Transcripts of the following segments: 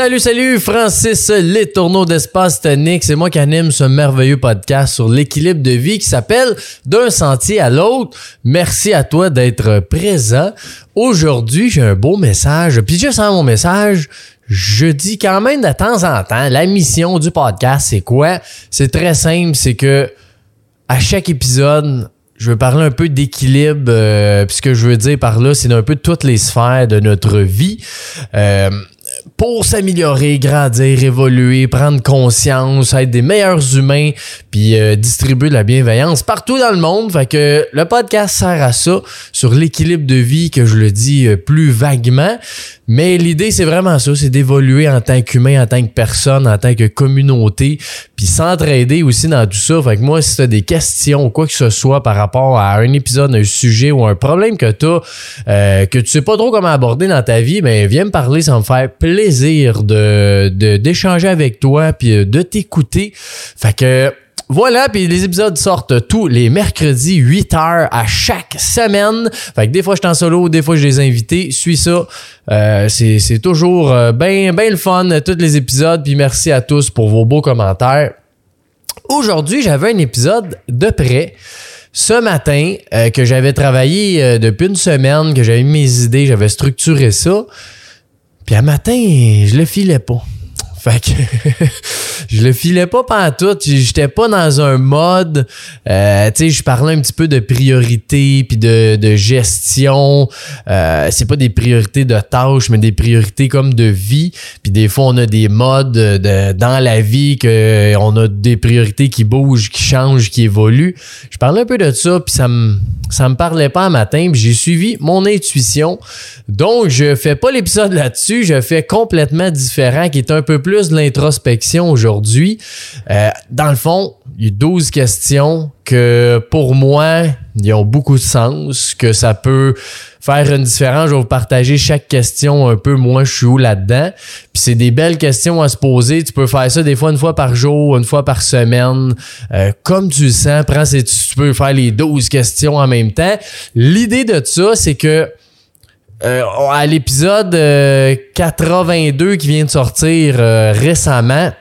Salut, salut, Francis Les Tourneaux d'Espace Tonique. C'est moi qui anime ce merveilleux podcast sur l'équilibre de vie qui s'appelle D'un sentier à l'autre. Merci à toi d'être présent. Aujourd'hui, j'ai un beau message. Puis juste sans mon message, je dis quand même de temps en temps, la mission du podcast, c'est quoi? C'est très simple, c'est que à chaque épisode, je veux parler un peu d'équilibre. Euh, puis ce que je veux dire par là, c'est un peu toutes les sphères de notre vie. Euh, pour s'améliorer, grandir, évoluer, prendre conscience, être des meilleurs humains, puis euh, distribuer de la bienveillance partout dans le monde. Fait que le podcast sert à ça, sur l'équilibre de vie, que je le dis euh, plus vaguement. Mais l'idée, c'est vraiment ça, c'est d'évoluer en tant qu'humain, en tant que personne, en tant que communauté, puis s'entraider aussi dans tout ça. Fait que moi, si tu as des questions ou quoi que ce soit par rapport à un épisode, un sujet ou un problème que tu as, euh, que tu sais pas trop comment aborder dans ta vie, ben viens me parler, ça me faire plaisir de d'échanger avec toi puis euh, de t'écouter. Fait que voilà, puis les épisodes sortent tous les mercredis 8 heures à chaque semaine. Fait que des fois je suis en solo, des fois je les invite. Suis ça. Euh, c'est toujours bien ben le fun, tous les épisodes. Puis merci à tous pour vos beaux commentaires. Aujourd'hui, j'avais un épisode de près ce matin euh, que j'avais travaillé euh, depuis une semaine, que j'avais mis mes idées, j'avais structuré ça. Puis un matin, je le filais pas. Fait que je le filais pas tout. J'étais pas dans un mode. Euh, tu sais, je parlais un petit peu de priorité puis de, de gestion. Euh, c'est pas des priorités de tâches, mais des priorités comme de vie. Puis des fois, on a des modes de, dans la vie que on a des priorités qui bougent, qui changent, qui évoluent. Je parlais un peu de ça, puis ça me ça me parlait pas un matin. Puis j'ai suivi mon intuition. Donc, je fais pas l'épisode là-dessus. Je fais complètement différent, qui est un peu plus de l'introspection aujourd'hui aujourd'hui. Euh, dans le fond, il y a 12 questions que pour moi, ils ont beaucoup de sens, que ça peut faire une différence. Je vais vous partager chaque question un peu, moi je suis où là-dedans. Puis c'est des belles questions à se poser. Tu peux faire ça des fois une fois par jour, une fois par semaine. Euh, comme tu le sens, prends, tu peux faire les 12 questions en même temps. L'idée de ça, c'est que euh, à l'épisode 82 qui vient de sortir récemment,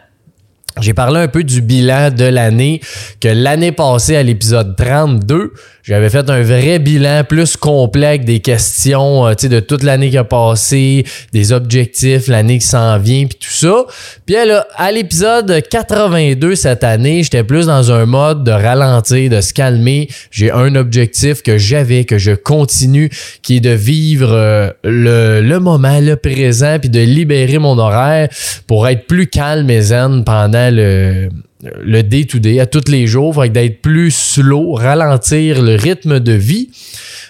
j'ai parlé un peu du bilan de l'année, que l'année passée à l'épisode 32, j'avais fait un vrai bilan plus complet avec des questions euh, de toute l'année qui a passé, des objectifs, l'année qui s'en vient, puis tout ça. Puis là, à l'épisode 82 cette année, j'étais plus dans un mode de ralentir, de se calmer. J'ai un objectif que j'avais, que je continue, qui est de vivre euh, le, le moment, le présent, puis de libérer mon horaire pour être plus calme et zen pendant le le day-to-day, à tous les jours, d'être plus slow, ralentir le rythme de vie.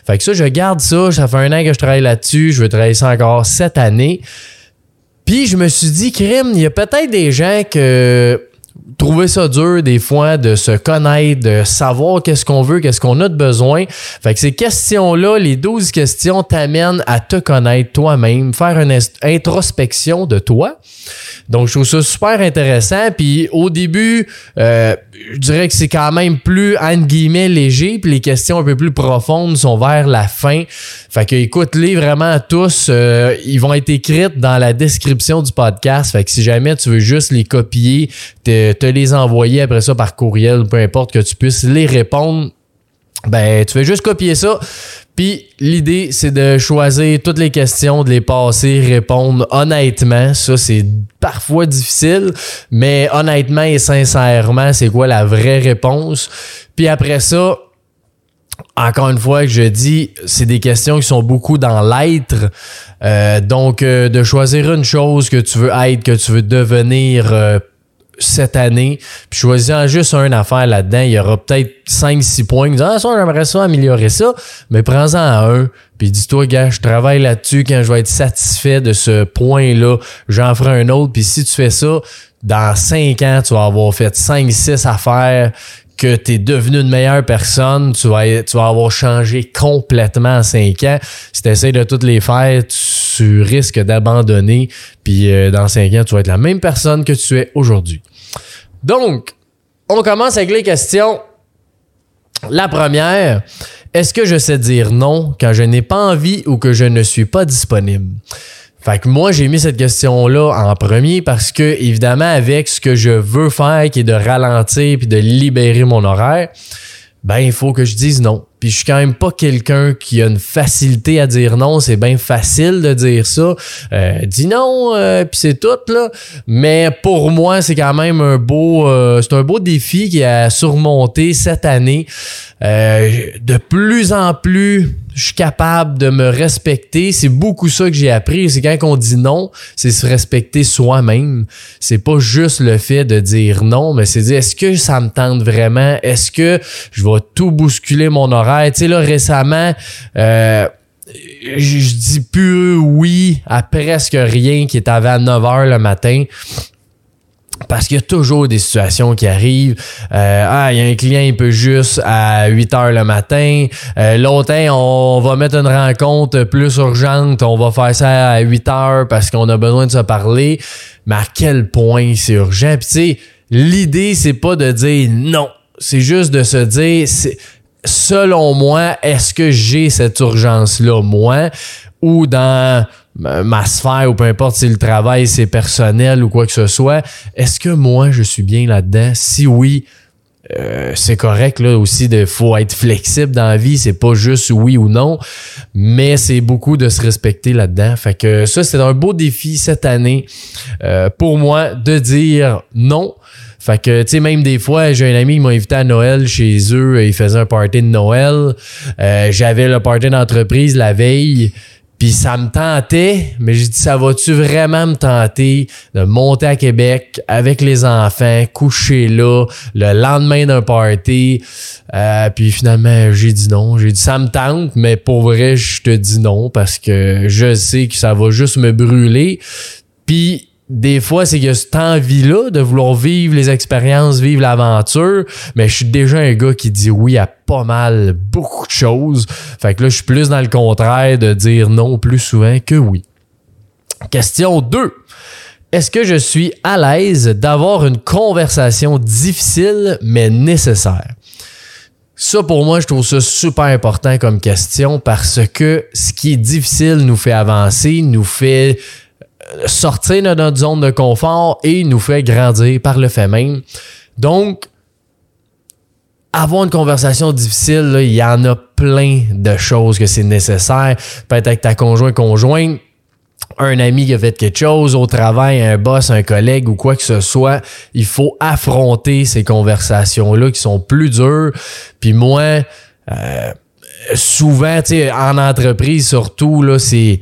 Fait que ça, je garde ça. Ça fait un an que je travaille là-dessus. Je veux travailler ça encore cette année. Puis je me suis dit, crime, il y a peut-être des gens que trouver ça dur des fois de se connaître, de savoir qu'est-ce qu'on veut, qu'est-ce qu'on a de besoin. Fait que ces questions-là, les 12 questions t'amènent à te connaître toi-même, faire une introspection de toi. Donc, je trouve ça super intéressant. Puis au début, euh, je dirais que c'est quand même plus, entre guillemets, léger. Puis les questions un peu plus profondes sont vers la fin. Fait que écoute-les vraiment tous. Euh, ils vont être écrites dans la description du podcast. Fait que si jamais tu veux juste les copier, te, te les envoyer après ça par courriel, peu importe que tu puisses les répondre, ben, tu fais juste copier ça. Puis l'idée, c'est de choisir toutes les questions, de les passer, répondre honnêtement. Ça, c'est parfois difficile, mais honnêtement et sincèrement, c'est quoi la vraie réponse? Puis après ça, encore une fois, je dis, c'est des questions qui sont beaucoup dans l'être. Euh, donc, euh, de choisir une chose que tu veux être, que tu veux devenir euh, cette année, puis choisissant juste une affaire là-dedans, il y aura peut-être 5-6 points. Ah, ça, j'aimerais ça améliorer ça, mais prends-en un, puis dis-toi, gars, je travaille là-dessus, quand je vais être satisfait de ce point-là, j'en ferai un autre, puis si tu fais ça, dans 5 ans, tu vas avoir fait 5-6 affaires que tu es devenu une meilleure personne, tu vas, tu vas avoir changé complètement en 5 ans. Si tu essaies de toutes les faire, tu risques d'abandonner, puis euh, dans 5 ans, tu vas être la même personne que tu es aujourd'hui. Donc, on commence avec les questions. La première, est-ce que je sais dire non quand je n'ai pas envie ou que je ne suis pas disponible? Fait que moi, j'ai mis cette question-là en premier parce que, évidemment, avec ce que je veux faire, qui est de ralentir puis de libérer mon horaire, ben, il faut que je dise non. Puis je suis quand même pas quelqu'un qui a une facilité à dire non. C'est bien facile de dire ça. Euh, dis non, euh, puis c'est tout là. Mais pour moi, c'est quand même un beau, euh, c'est un beau défi qui a surmonté cette année. Euh, de plus en plus, je suis capable de me respecter. C'est beaucoup ça que j'ai appris. C'est quand on dit non, c'est se respecter soi-même. C'est pas juste le fait de dire non, mais c'est dire est-ce que ça me tente vraiment? Est-ce que je vais tout bousculer mon horaire? Tu sais, là, récemment, euh, je dis plus oui à presque rien qui est avant 9 h le matin. Parce qu'il y a toujours des situations qui arrivent. Euh, ah, il y a un client, il peut juste à 8 heures le matin. Euh, L'autre, on va mettre une rencontre plus urgente. On va faire ça à 8 heures parce qu'on a besoin de se parler. Mais à quel point c'est urgent? Puis tu sais, l'idée, c'est pas de dire non. C'est juste de se dire, selon moi, est-ce que j'ai cette urgence-là, moi, ou dans ma sphère, ou peu importe si le travail c'est personnel ou quoi que ce soit, est-ce que moi je suis bien là-dedans? Si oui, euh, c'est correct là aussi de faut être flexible dans la vie c'est pas juste oui ou non mais c'est beaucoup de se respecter là-dedans fait que ça c'est un beau défi cette année euh, pour moi de dire non fait que, tu sais, même des fois, j'ai un ami qui m'a invité à Noël chez eux. Il faisait un party de Noël. Euh, j'avais le party d'entreprise la veille. Puis ça me tentait, mais j'ai dit, ça va-tu vraiment me tenter de monter à Québec avec les enfants, coucher là, le lendemain d'un party? Euh, puis finalement, j'ai dit non. J'ai dit, ça me tente, mais pour vrai, je te dis non parce que je sais que ça va juste me brûler. Puis des fois, c'est a cette envie-là de vouloir vivre les expériences, vivre l'aventure, mais je suis déjà un gars qui dit oui à pas mal, beaucoup de choses. Fait que là, je suis plus dans le contraire de dire non plus souvent que oui. Question 2. Est-ce que je suis à l'aise d'avoir une conversation difficile mais nécessaire? Ça, pour moi, je trouve ça super important comme question parce que ce qui est difficile nous fait avancer, nous fait sortir de notre zone de confort et nous fait grandir par le fait même. Donc, avoir une conversation difficile, il y en a plein de choses que c'est nécessaire. Peut-être avec ta conjoint, conjointe, un ami qui a fait quelque chose au travail, un boss, un collègue ou quoi que ce soit, il faut affronter ces conversations-là qui sont plus dures. Puis moi, euh, souvent, en entreprise surtout, là, c'est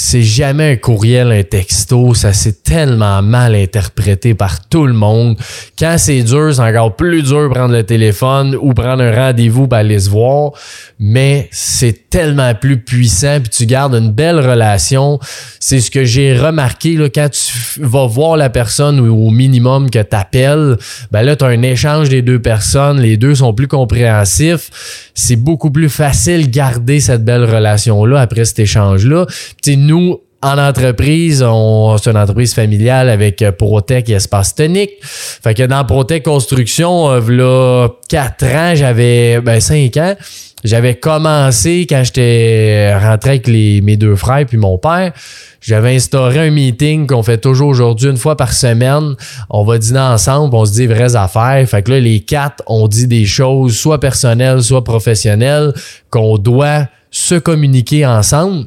c'est jamais un courriel, un texto. Ça s'est tellement mal interprété par tout le monde. Quand c'est dur, c'est encore plus dur prendre le téléphone ou prendre un rendez-vous pour aller se voir. Mais c'est tellement plus puissant puis tu gardes une belle relation. C'est ce que j'ai remarqué là, quand tu vas voir la personne ou au minimum que t'appelles. Ben là, tu as un échange des deux personnes. Les deux sont plus compréhensifs. C'est beaucoup plus facile garder cette belle relation-là après cet échange-là nous, en entreprise, on, c'est une entreprise familiale avec euh, Protec et Espace Tonique. Fait que dans Protec Construction, euh, là, 4 ans, j'avais, ben 5 ans, j'avais commencé quand j'étais rentré avec les, mes deux frères puis mon père. J'avais instauré un meeting qu'on fait toujours aujourd'hui une fois par semaine. On va dîner ensemble, on se dit vraies affaires. Fait que là, les quatre, on dit des choses soit personnelles, soit professionnelles, qu'on doit se communiquer ensemble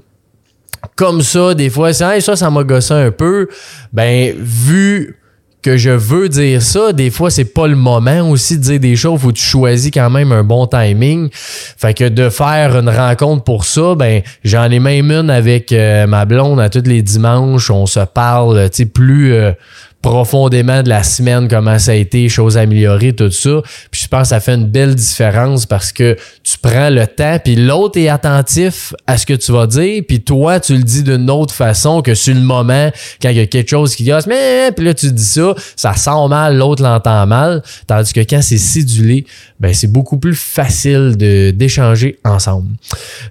comme ça, des fois, c'est ça, ça m'a gossé un peu. Ben, vu que je veux dire ça, des fois, c'est pas le moment aussi de dire des choses. Faut que tu choisis quand même un bon timing. Fait que de faire une rencontre pour ça, ben, j'en ai même une avec euh, ma blonde à tous les dimanches. On se parle, tu sais, plus, euh, profondément de la semaine, comment ça a été, choses améliorées, tout ça. Puis je pense que ça fait une belle différence parce que tu prends le temps, puis l'autre est attentif à ce que tu vas dire, puis toi, tu le dis d'une autre façon que sur le moment, quand il y a quelque chose qui gosse, mais puis là, tu dis ça, ça sent mal, l'autre l'entend mal. Tandis que quand c'est sidulé, ben c'est beaucoup plus facile de d'échanger ensemble.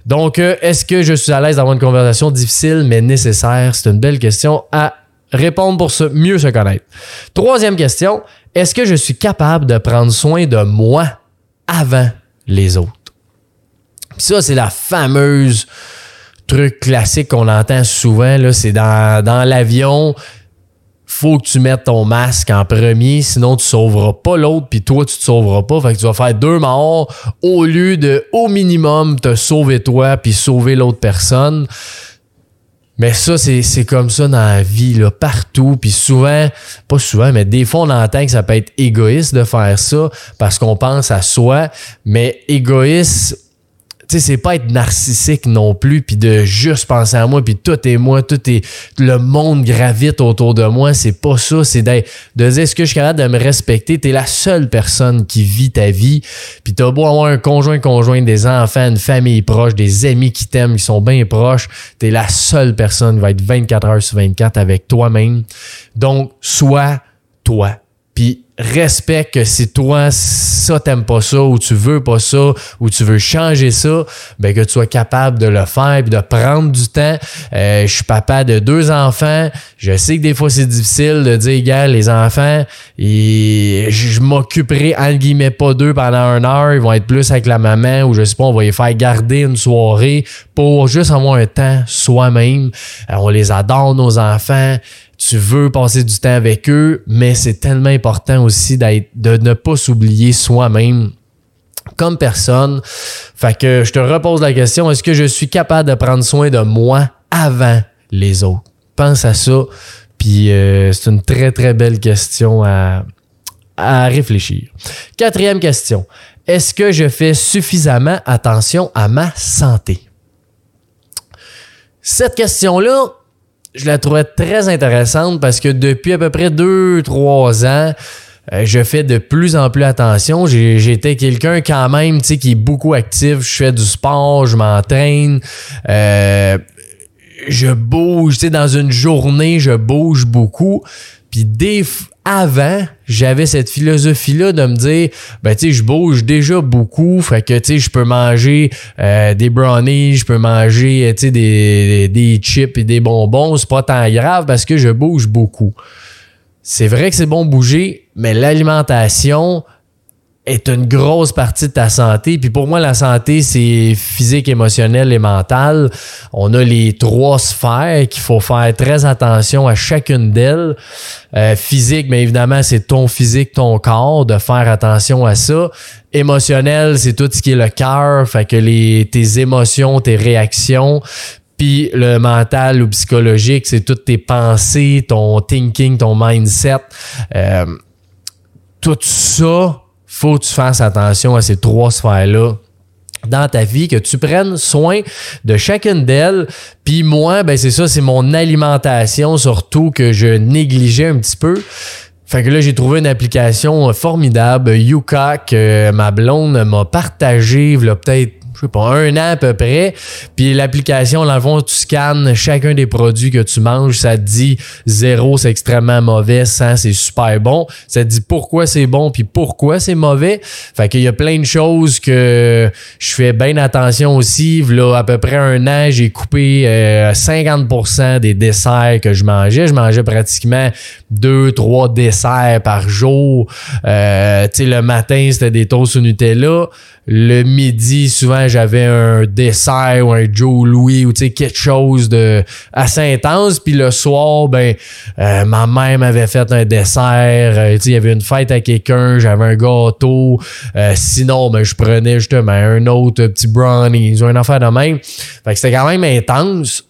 Donc, euh, est-ce que je suis à l'aise d'avoir une conversation difficile mais nécessaire? C'est une belle question à Répondre pour se, mieux se connaître. Troisième question, est-ce que je suis capable de prendre soin de moi avant les autres? ça, c'est la fameuse truc classique qu'on entend souvent, c'est dans, dans l'avion, faut que tu mettes ton masque en premier, sinon tu sauveras pas l'autre, puis toi, tu te sauveras pas. Fait que tu vas faire deux morts au lieu de, au minimum, te sauver toi, puis sauver l'autre personne. Mais ça, c'est comme ça dans la vie, là, partout. Puis souvent, pas souvent, mais des fois, on entend que ça peut être égoïste de faire ça parce qu'on pense à soi. Mais égoïste, tu sais, c'est pas être narcissique non plus, puis de juste penser à moi, puis tout est moi, tout est le monde gravite autour de moi. C'est pas ça. C'est de, dire est-ce que je suis capable de me respecter? T'es la seule personne qui vit ta vie, puis t'as beau avoir un conjoint, conjoint, des enfants, une famille proche, des amis qui t'aiment, qui sont bien proches. T'es la seule personne qui va être 24 heures sur 24 avec toi-même. Donc, sois toi. Puis respecte que si toi, ça, t'aimes pas ça, ou tu veux pas ça, ou tu veux changer ça, ben que tu sois capable de le faire puis de prendre du temps. Euh, je suis papa de deux enfants. Je sais que des fois, c'est difficile de dire, gars, les enfants, et je m'occuperai, entre guillemets, pas d'eux pendant un heure. Ils vont être plus avec la maman, ou je sais pas, on va les faire garder une soirée pour juste avoir un temps soi-même. Euh, on les adore, nos enfants tu veux passer du temps avec eux, mais c'est tellement important aussi de ne pas s'oublier soi-même comme personne. Fait que je te repose la question, est-ce que je suis capable de prendre soin de moi avant les autres? Pense à ça. Puis euh, c'est une très, très belle question à, à réfléchir. Quatrième question. Est-ce que je fais suffisamment attention à ma santé? Cette question-là, je la trouvais très intéressante parce que depuis à peu près deux, trois ans, euh, je fais de plus en plus attention. J'étais quelqu'un quand même, qui est beaucoup actif. Je fais du sport, je m'entraîne. Euh, je bouge, tu sais, dans une journée, je bouge beaucoup. Puis des, avant, j'avais cette philosophie-là de me dire, ben tu sais, je bouge déjà beaucoup, fait que tu sais, je peux manger euh, des brownies, je peux manger, euh, tu sais, des, des chips et des bonbons, c'est pas tant grave parce que je bouge beaucoup. C'est vrai que c'est bon bouger, mais l'alimentation, est une grosse partie de ta santé. Puis pour moi, la santé, c'est physique, émotionnel et mental. On a les trois sphères qu'il faut faire très attention à chacune d'elles. Euh, physique, mais évidemment, c'est ton physique, ton corps, de faire attention à ça. Émotionnel, c'est tout ce qui est le cœur, fait que les, tes émotions, tes réactions. Puis le mental ou psychologique, c'est toutes tes pensées, ton thinking, ton mindset. Euh, tout ça, faut que tu fasses attention à ces trois sphères-là dans ta vie, que tu prennes soin de chacune d'elles. Puis moi, ben c'est ça, c'est mon alimentation surtout que je négligeais un petit peu. Fait que là, j'ai trouvé une application formidable, Yuka, que ma blonde m'a partagé, il peut-être je sais pas, un an à peu près. Puis l'application, dans tu scannes chacun des produits que tu manges. Ça te dit zéro, c'est extrêmement mauvais, 100, c'est super bon. Ça te dit pourquoi c'est bon puis pourquoi c'est mauvais. Fait qu'il y a plein de choses que je fais bien attention aussi. Là, à peu près un an, j'ai coupé 50% euh, des desserts que je mangeais. Je mangeais pratiquement deux, trois desserts par jour. Euh, tu sais, le matin, c'était des toasts au Nutella. Le midi, souvent, j'avais un dessert ou un Joe Louis ou quelque chose de assez intense. Puis le soir, ben, euh, ma mère m'avait fait un dessert. Euh, il y avait une fête à quelqu'un, j'avais un gâteau. Euh, sinon, ben, je prenais justement un autre petit brownie ou une affaire de même. Fait que c'était quand même intense.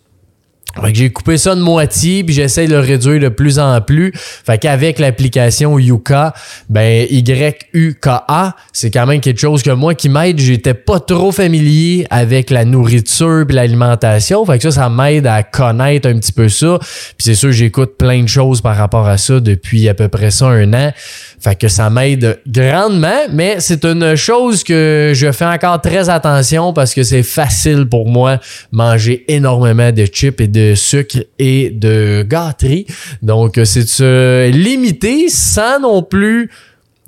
Fait que j'ai coupé ça de moitié, puis j'essaie de le réduire de plus en plus. Fait qu'avec l'application Yuka, ben Y-U-K-A, c'est quand même quelque chose que moi qui m'aide. J'étais pas trop familier avec la nourriture puis l'alimentation. Fait que ça, ça m'aide à connaître un petit peu ça. Puis c'est sûr, j'écoute plein de choses par rapport à ça depuis à peu près ça un an. Fait que ça m'aide grandement, mais c'est une chose que je fais encore très attention parce que c'est facile pour moi manger énormément de chips et de sucre et de gâterie. Donc, c'est de se limiter sans non plus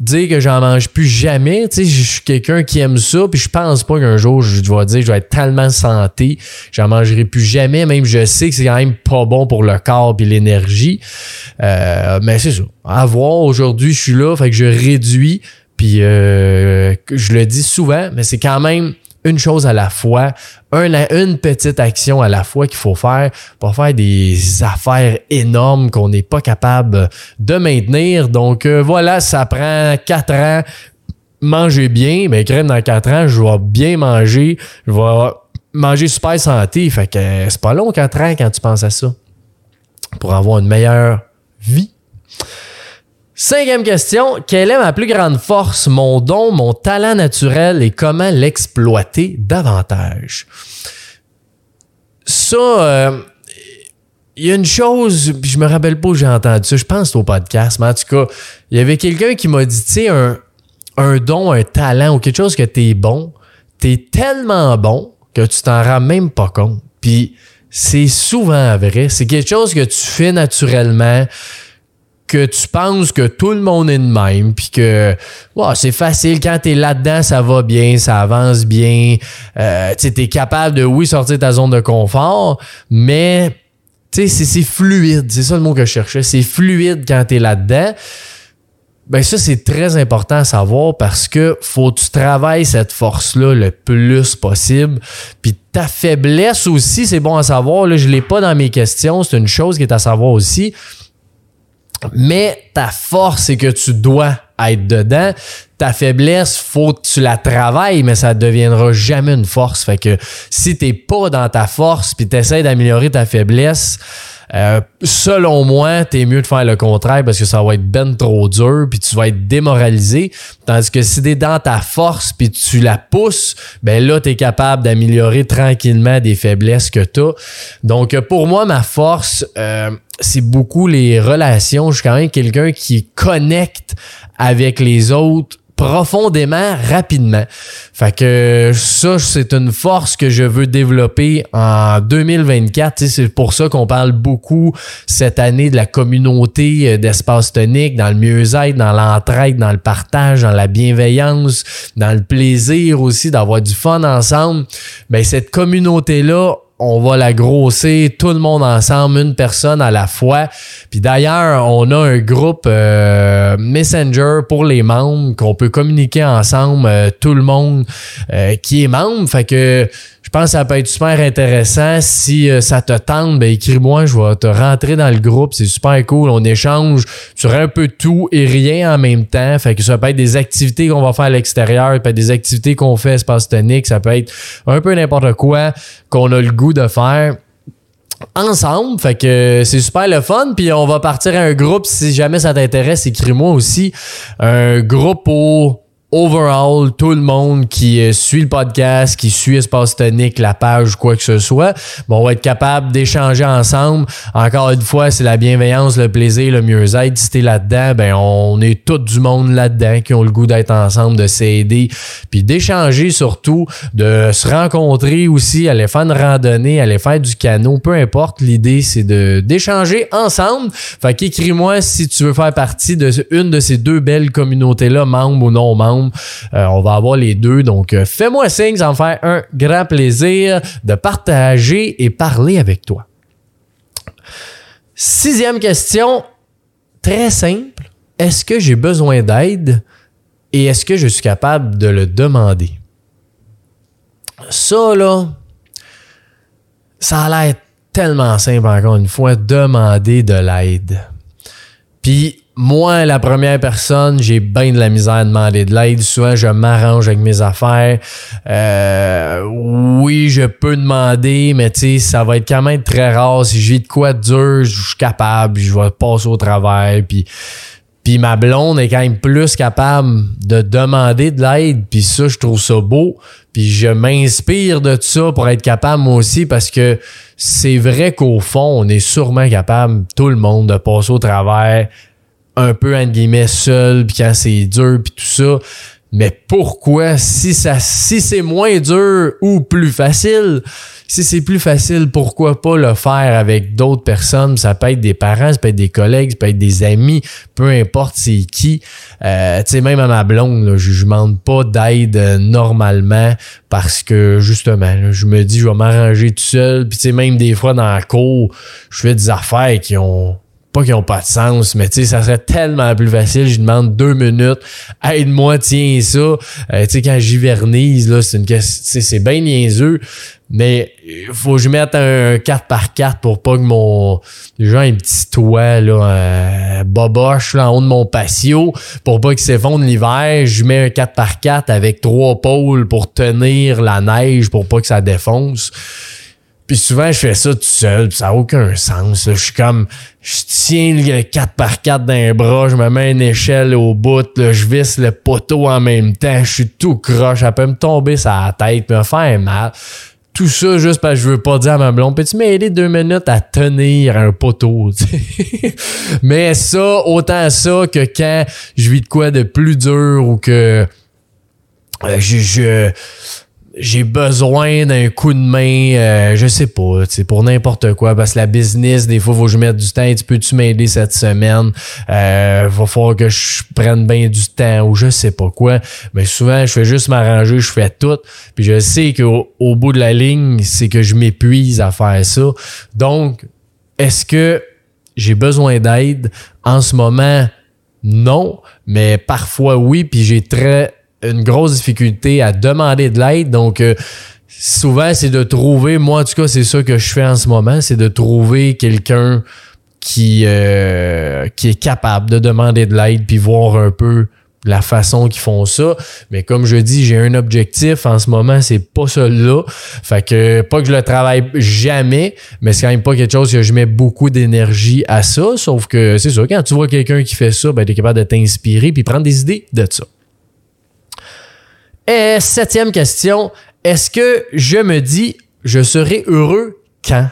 dire que j'en mange plus jamais. Tu sais, je suis quelqu'un qui aime ça, puis je pense pas qu'un jour je dois dire je vais être tellement santé, j'en mangerai plus jamais. Même je sais que c'est quand même pas bon pour le corps et l'énergie. Euh, mais c'est ça. À voir, aujourd'hui, je suis là, fait que je réduis. Puis euh, je le dis souvent, mais c'est quand même une chose à la fois, une petite action à la fois qu'il faut faire pour faire des affaires énormes qu'on n'est pas capable de maintenir. Donc euh, voilà, ça prend quatre ans. Manger bien, mais crème dans quatre ans, je vais bien manger, je vais manger super santé. Fait que euh, c'est pas long quatre ans quand tu penses à ça. Pour avoir une meilleure vie. Cinquième question, quelle est ma plus grande force, mon don, mon talent naturel et comment l'exploiter davantage? Ça, euh, il y a une chose, puis je me rappelle pas où j'ai entendu ça, je pense au podcast, mais en tout cas, il y avait quelqu'un qui m'a dit, tu sais, un, don, un talent ou quelque chose que tu es bon, tu es tellement bon que tu t'en rends même pas compte. Puis c'est souvent vrai, c'est quelque chose que tu fais naturellement que tu penses que tout le monde est de même, puis que c'est facile, quand tu es là-dedans, ça va bien, ça avance bien, euh, tu es capable de, oui, sortir de ta zone de confort, mais c'est fluide, c'est ça le mot que je cherchais, c'est fluide quand tu es là-dedans. Ben ça, c'est très important à savoir parce que faut que tu travailles cette force-là le plus possible. Puis ta faiblesse aussi, c'est bon à savoir. Là, je l'ai pas dans mes questions, c'est une chose qui est à savoir aussi. Mais ta force, c'est que tu dois être dedans. Ta faiblesse, faut que tu la travailles, mais ça deviendra jamais une force. Fait que si t'es pas dans ta force puis t'essaies d'améliorer ta faiblesse, euh, selon moi, t'es mieux de faire le contraire parce que ça va être ben trop dur puis tu vas être démoralisé. Tandis que si t'es dans ta force puis tu la pousses, ben là, t'es capable d'améliorer tranquillement des faiblesses que t'as. Donc, pour moi, ma force, euh, c'est beaucoup les relations. Je suis quand même quelqu'un qui connecte avec les autres profondément rapidement. Fait que ça, c'est une force que je veux développer en 2024. C'est pour ça qu'on parle beaucoup cette année de la communauté euh, d'espace tonique, dans le mieux-être, dans l'entraide, dans le partage, dans la bienveillance, dans le plaisir aussi d'avoir du fun ensemble. Ben, cette communauté-là, on va la grossir tout le monde ensemble, une personne à la fois. Puis d'ailleurs, on a un groupe euh, Messenger pour les membres qu'on peut communiquer ensemble, euh, tout le monde euh, qui est membre. Fait que je pense que ça peut être super intéressant. Si ça te tente, ben écris-moi, je vais te rentrer dans le groupe. C'est super cool. On échange sur un peu tout et rien en même temps. Fait que ça peut être des activités qu'on va faire à l'extérieur, peut être des activités qu'on fait espace tonique, ça peut être un peu n'importe quoi qu'on a le goût de faire ensemble. Fait que c'est super le fun. Puis on va partir à un groupe. Si jamais ça t'intéresse, écris-moi aussi. Un groupe pour overall, tout le monde qui euh, suit le podcast, qui suit Espace Tonique, la page, quoi que ce soit, bon, on va être capable d'échanger ensemble. Encore une fois, c'est la bienveillance, le plaisir, le mieux-être. Si t'es là-dedans, ben, on est tout du monde là-dedans qui ont le goût d'être ensemble, de s'aider, puis d'échanger surtout, de se rencontrer aussi, aller faire une randonnée, aller faire du canot, peu importe. L'idée, c'est de d'échanger ensemble. Fait qu'écris-moi si tu veux faire partie de une de ces deux belles communautés-là, membres ou non membres euh, on va avoir les deux. Donc, euh, fais-moi signe, ça va me faire un grand plaisir de partager et parler avec toi. Sixième question, très simple. Est-ce que j'ai besoin d'aide et est-ce que je suis capable de le demander? Ça, là, ça a l'air tellement simple, encore une fois, demander de l'aide. Puis, moi, la première personne, j'ai bien de la misère à demander de l'aide. Souvent, je m'arrange avec mes affaires. Euh, oui, je peux demander, mais tu sais, ça va être quand même très rare. Si j'ai de quoi dur, je suis capable, je vais passer au travail. Puis, puis ma blonde est quand même plus capable de demander de l'aide. Puis ça, je trouve ça beau. Puis je m'inspire de ça pour être capable moi aussi parce que c'est vrai qu'au fond, on est sûrement capable, tout le monde, de passer au travers un peu entre guillemets seul puis quand c'est dur puis tout ça. Mais pourquoi si ça si c'est moins dur ou plus facile si c'est plus facile pourquoi pas le faire avec d'autres personnes? Ça peut être des parents ça peut être des collègues ça peut être des amis peu importe c'est qui. Euh, tu sais même à ma blonde là, je, je demande pas d'aide euh, normalement parce que justement je me dis je vais m'arranger tout seul puis tu sais même des fois dans la cour je fais des affaires qui ont pas qu'ils ont pas de sens, mais tu sais, ça serait tellement plus facile. Je demande deux minutes, aide-moi, tiens ça. Euh, tu sais, quand j'hivernise, là, c'est une question, c'est bien niaiseux. Mais faut que je mette un 4 par 4 pour pas que mon genre un petit toit là un boboche là, en haut de mon patio pour pas qu'il s'effondre l'hiver, je mets un 4 par 4 avec trois pôles pour tenir la neige pour pas que ça défonce. Puis souvent, je fais ça tout seul, pis ça n'a aucun sens. Je suis comme, je tiens le 4 par 4 dans bras, je me mets une échelle au bout, là, je visse le poteau en même temps, je suis tout croche, ça peut me tomber sur la tête, me faire mal. Tout ça juste parce que je veux pas dire à ma blonde, peux-tu m'aider deux minutes à tenir un poteau? Mais ça, autant ça que quand je vis de quoi de plus dur ou que euh, je j'ai besoin d'un coup de main, euh, je sais pas, pour n'importe quoi, parce que la business, des fois, faut que je mette du temps. Tu peux-tu m'aider cette semaine? Euh, va falloir que je prenne bien du temps ou je sais pas quoi. Mais souvent, je fais juste m'arranger, je fais tout. Puis je sais qu'au au bout de la ligne, c'est que je m'épuise à faire ça. Donc, est-ce que j'ai besoin d'aide? En ce moment, non, mais parfois oui, puis j'ai très une grosse difficulté à demander de l'aide. Donc, euh, souvent, c'est de trouver, moi en tout cas, c'est ça que je fais en ce moment, c'est de trouver quelqu'un qui, euh, qui est capable de demander de l'aide, puis voir un peu la façon qu'ils font ça. Mais comme je dis, j'ai un objectif en ce moment, c'est pas celui-là. Fait que pas que je le travaille jamais, mais c'est quand même pas quelque chose que je mets beaucoup d'énergie à ça. Sauf que c'est ça, quand tu vois quelqu'un qui fait ça, ben, t'es capable de t'inspirer puis prendre des idées de ça. Et septième question, est-ce que je me dis je serai heureux quand?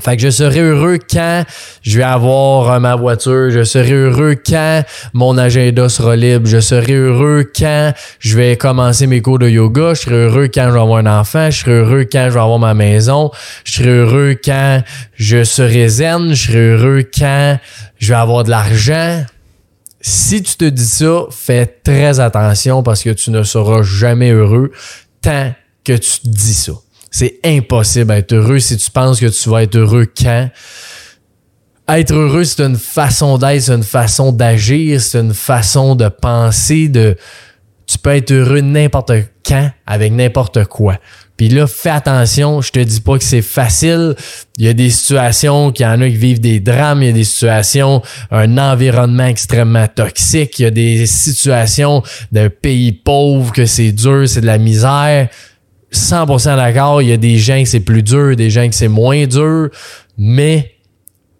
Fait que je serai heureux quand je vais avoir ma voiture, je serai heureux quand mon agenda sera libre, je serai heureux quand je vais commencer mes cours de yoga, je serai heureux quand je vais avoir un enfant, je serai heureux quand je vais avoir ma maison, je serai heureux quand je serai zen, je serai heureux quand je vais avoir de l'argent si tu te dis ça, fais très attention parce que tu ne seras jamais heureux tant que tu te dis ça. C'est impossible d'être heureux si tu penses que tu vas être heureux quand. Être heureux, c'est une façon d'être, c'est une façon d'agir, c'est une façon de penser, de, tu peux être heureux n'importe quand avec n'importe quoi. Puis là, fais attention, je te dis pas que c'est facile. Il y a des situations qu'il y en a qui vivent des drames, il y a des situations, un environnement extrêmement toxique, il y a des situations d'un pays pauvre que c'est dur, c'est de la misère. 100% d'accord, il y a des gens que c'est plus dur, des gens que c'est moins dur, mais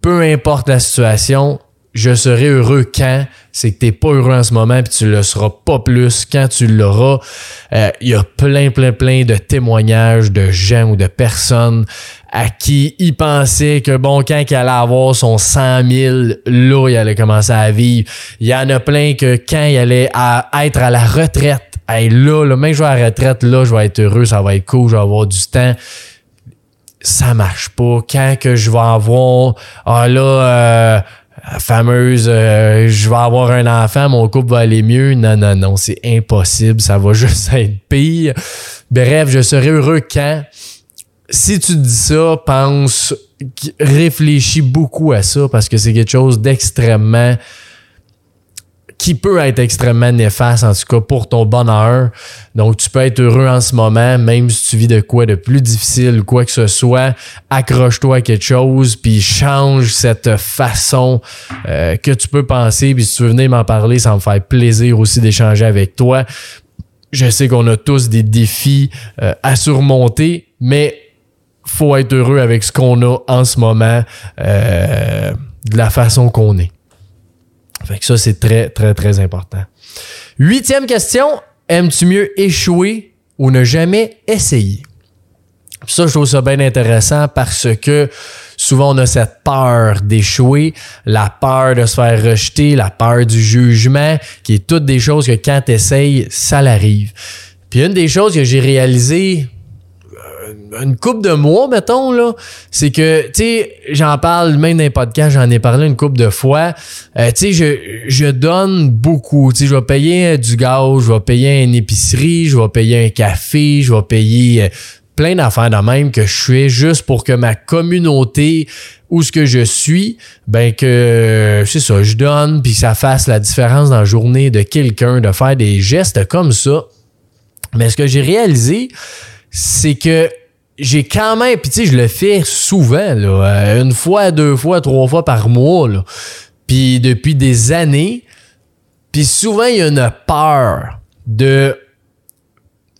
peu importe la situation, je serai heureux quand, c'est que t'es pas heureux en ce moment puis tu le seras pas plus quand tu l'auras. Euh, il y a plein, plein, plein de témoignages de gens ou de personnes à qui ils pensaient que bon, quand il allait avoir son 100 000, là, il allait commencer à vivre. Il y en a plein que quand il allait être à la retraite, hey, là, là, même que je vais à la retraite, là, je vais être heureux, ça va être cool, je vais avoir du temps ça marche pas. Quand que je vais avoir, ah là, euh, fameuse euh, je vais avoir un enfant, mon couple va aller mieux. Non, non, non, c'est impossible, ça va juste être pire. Bref, je serai heureux quand? Si tu dis ça, pense, réfléchis beaucoup à ça parce que c'est quelque chose d'extrêmement qui peut être extrêmement néfaste, en tout cas pour ton bonheur. Donc, tu peux être heureux en ce moment, même si tu vis de quoi de plus difficile quoi que ce soit. Accroche-toi à quelque chose, puis change cette façon euh, que tu peux penser. Puis si tu veux venir m'en parler, ça me fait plaisir aussi d'échanger avec toi. Je sais qu'on a tous des défis euh, à surmonter, mais faut être heureux avec ce qu'on a en ce moment, euh, de la façon qu'on est. Fait que ça, c'est très, très, très important. Huitième question. Aimes-tu mieux échouer ou ne jamais essayer? Ça, je trouve ça bien intéressant parce que souvent on a cette peur d'échouer, la peur de se faire rejeter, la peur du jugement, qui est toutes des choses que quand tu essayes, ça l'arrive. Puis une des choses que j'ai réalisées une coupe de mois, mettons, là, c'est que, tu sais, j'en parle même dans les podcasts, j'en ai parlé une coupe de fois. Euh, tu sais, je, je donne beaucoup. Tu sais, je vais payer du gaz, je vais payer une épicerie, je vais payer un café, je vais payer euh, plein d'affaires de même que je fais juste pour que ma communauté où ce que je suis, ben que c'est ça, je donne puis ça fasse la différence dans la journée de quelqu'un de faire des gestes comme ça. Mais ce que j'ai réalisé, c'est que j'ai quand même, puis tu sais, je le fais souvent, là, une fois, deux fois, trois fois par mois. Puis depuis des années, puis souvent il y a une peur de,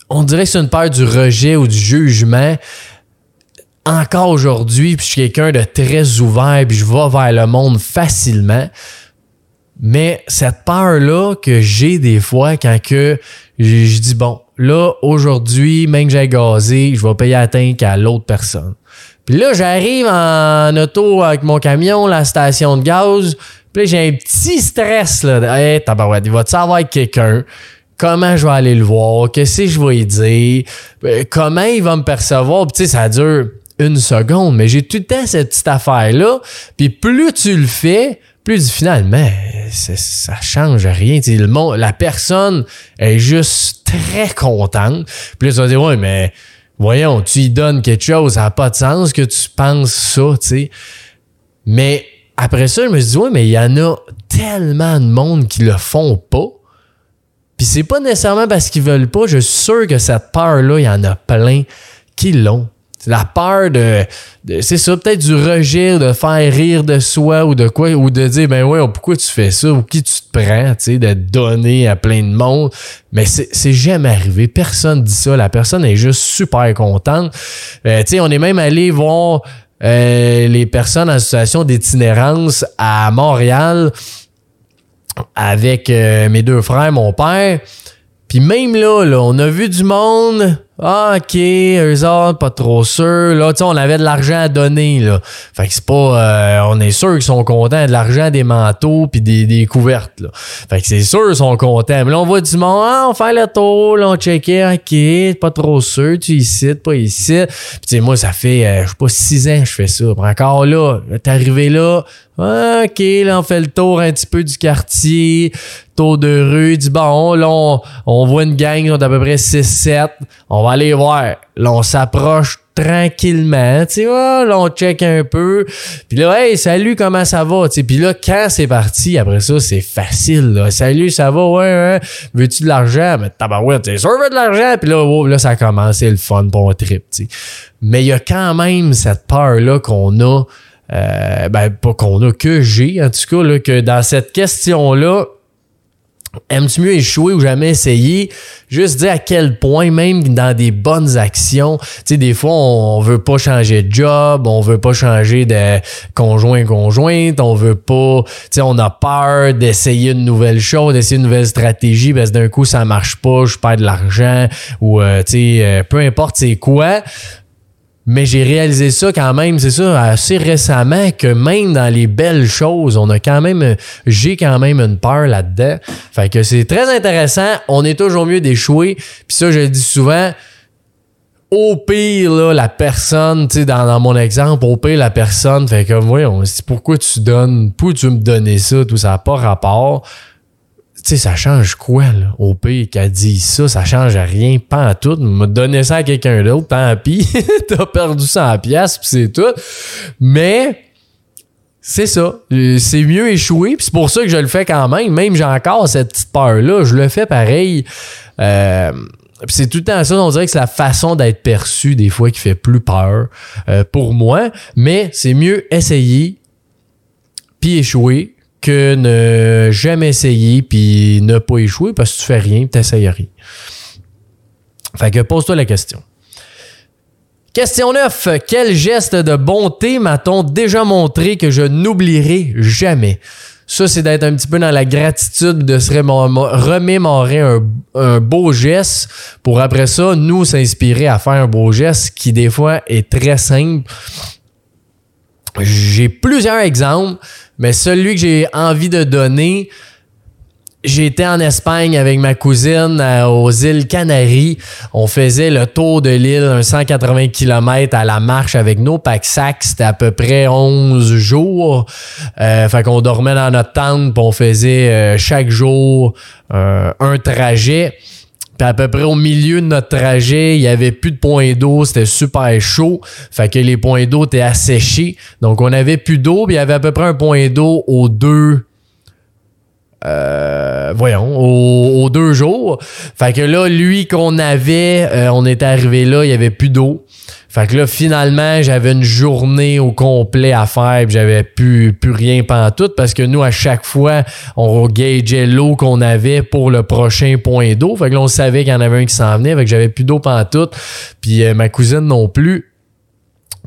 on dirait que c'est une peur du rejet ou du jugement. Encore aujourd'hui, puis je suis quelqu'un de très ouvert, puis je vais vers le monde facilement. Mais cette peur-là que j'ai des fois quand que je dis bon, là, aujourd'hui, même que j'ai gazé, je vais payer à tank à l'autre personne. Puis là, j'arrive en auto avec mon camion, la station de gaz. Puis là, j'ai un petit stress, là. Hey, tabarouette, il va-tu savoir quelqu'un? Comment je vais aller le voir? Qu'est-ce que je vais lui dire? Euh, comment il va me percevoir? Puis tu sais, ça dure une seconde, mais j'ai tout le temps cette petite affaire-là. Puis plus tu le fais, plus finalement, ça change rien. le monde, la personne est juste très contente. Puis là, tu dire, ouais, mais voyons, tu y donnes quelque chose, ça n'a pas de sens que tu penses ça, tu sais. Mais après ça, je me suis dit, ouais, mais il y en a tellement de monde qui le font pas. Puis c'est pas nécessairement parce qu'ils veulent pas, je suis sûr que cette peur-là, il y en a plein qui l'ont la peur de, c'est ça, peut-être du rejet, de faire rire de soi ou de quoi, ou de dire, ben ouais, pourquoi tu fais ça, ou qui tu te prends, tu sais, de donner à plein de monde. Mais c'est jamais arrivé. Personne dit ça. La personne est juste super contente. Euh, tu sais, on est même allé voir euh, les personnes en situation d'itinérance à Montréal avec euh, mes deux frères, mon père. Puis même là, là, on a vu du monde ah, ok, eux autres, pas trop sûrs. Là, tu on avait de l'argent à donner, là. Fait que c'est pas. Euh, on est sûr qu'ils sont contents de l'argent des manteaux puis des, des couvertes, là. Fait que c'est sûr qu'ils sont contents. Mais là, on voit du monde, ah, on fait le tour, là, on checkait, ok, pas trop sûr, tu ici, pas ici. Puis tu sais, moi, ça fait, euh, je sais pas, six ans que je fais ça. Encore là, t'es arrivé là, OK, là, on fait le tour un petit peu du quartier, tour de rue. Dit bon, là, on, voit une gang, on à peu près 6-7. On va aller voir. Là, on s'approche tranquillement, tu sais, ah, là, on check un peu. Puis là, hey, salut, comment ça va? Puis là, quand c'est parti, après ça, c'est facile, là. Salut, ça va? Ouais, ouais. Veux-tu de l'argent? Mais tabarouette, t'es sûr, veux de l'argent? Puis là, oh, là, ça a commencé le fun pour un trip, tu. Mais il y a quand même cette peur-là qu'on a euh, ben, pas qu'on a, que j'ai, en tout cas, là, que dans cette question-là, Aimes-tu mieux échouer ou jamais essayer? Juste dire à quel point, même dans des bonnes actions, tu sais, des fois, on veut pas changer de job, on veut pas changer de conjoint-conjointe, on veut pas, tu sais, on a peur d'essayer une nouvelle chose, d'essayer une nouvelle stratégie, parce que d'un coup, ça marche pas, je perds de l'argent, ou, euh, tu sais, euh, peu importe c'est quoi. Mais j'ai réalisé ça quand même, c'est ça, assez récemment, que même dans les belles choses, on a quand même, j'ai quand même une peur là-dedans. Fait que c'est très intéressant. On est toujours mieux d'échouer. Puis ça, je le dis souvent, au pire, là, la personne, tu sais, dans, mon exemple, au pire, la personne fait comme, dit, pourquoi tu donnes, pourquoi tu me donner ça, tout ça n'a pas rapport sais, ça change quoi, là? Au pire qu'elle dit ça, ça change rien, pas à tout. Me donner ça à quelqu'un d'autre, tant pis. T'as perdu 100 pièces puis c'est tout. Mais, c'est ça. C'est mieux échouer, puis c'est pour ça que je le fais quand même. Même j'ai encore cette petite peur-là, je le fais pareil. Euh, c'est tout le temps ça, on dirait que c'est la façon d'être perçu des fois qui fait plus peur euh, pour moi. Mais c'est mieux essayer, puis échouer, que ne jamais essayer puis ne pas échouer parce que tu fais rien, tu n'essayes rien. Fait que pose-toi la question. Question 9. Quel geste de bonté m'a-t-on déjà montré que je n'oublierai jamais? Ça, c'est d'être un petit peu dans la gratitude, de se remémorer un, un, beau geste pour après ça, nous s'inspirer à faire un beau geste qui, des fois, est très simple. J'ai plusieurs exemples. Mais celui que j'ai envie de donner, J'étais en Espagne avec ma cousine euh, aux îles Canaries. On faisait le tour de l'île, un 180 km à la marche avec nos packs sacs. C'était à peu près 11 jours. Euh, fait qu'on dormait dans notre tente, puis on faisait euh, chaque jour un trajet. À peu près au milieu de notre trajet, il y avait plus de points d'eau, c'était super chaud. Fait que les points d'eau étaient asséchés. Donc on avait plus d'eau, puis il y avait à peu près un point d'eau aux deux euh, voyons, aux, deux jours. Fait que là, lui qu'on avait, euh, on était arrivé là, il y avait plus d'eau. Fait que là, finalement, j'avais une journée au complet à faire, puis j'avais plus, plus rien pendant tout, parce que nous, à chaque fois, on gageait l'eau qu'on avait pour le prochain point d'eau. Fait que là, on savait qu'il y en avait un qui s'en venait, fait que j'avais plus d'eau pendant tout, puis euh, ma cousine non plus.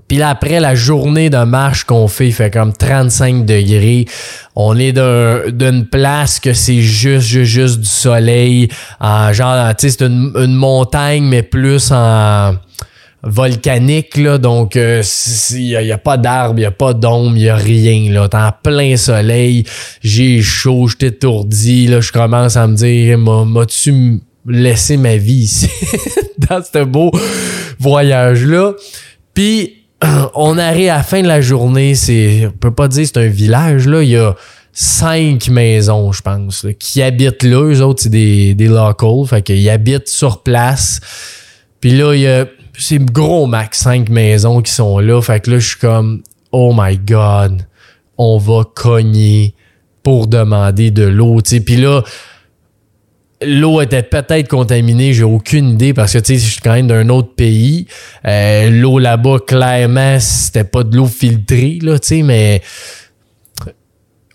Puis là, après la journée de marche qu'on fait, il fait comme 35 degrés. On est d'une place que c'est juste, juste, juste du soleil. En genre, tu sais, c'est une, montagne, mais plus en volcanique, là. Donc, il euh, n'y a, pas d'arbres, il n'y a pas d'ombre, il n'y a rien, là. T'es en plein soleil. J'ai chaud, je étourdi, là. Je commence à me dire, m'as-tu laissé ma vie ici? dans ce beau voyage-là? Puis, on arrive à la fin de la journée, c'est, on peut pas dire c'est un village, là, il y a cinq maisons, je pense, qui habitent là. Eux autres, c'est des, des locals, fait qu'ils habitent sur place. Puis là, il y a, c'est gros max, cinq maisons qui sont là. Fait que là, je suis comme, oh my God, on va cogner pour demander de l'eau. Puis là, l'eau était peut-être contaminée, j'ai aucune idée parce que je suis quand même d'un autre pays. Euh, l'eau là-bas, clairement, c'était pas de l'eau filtrée, là, mais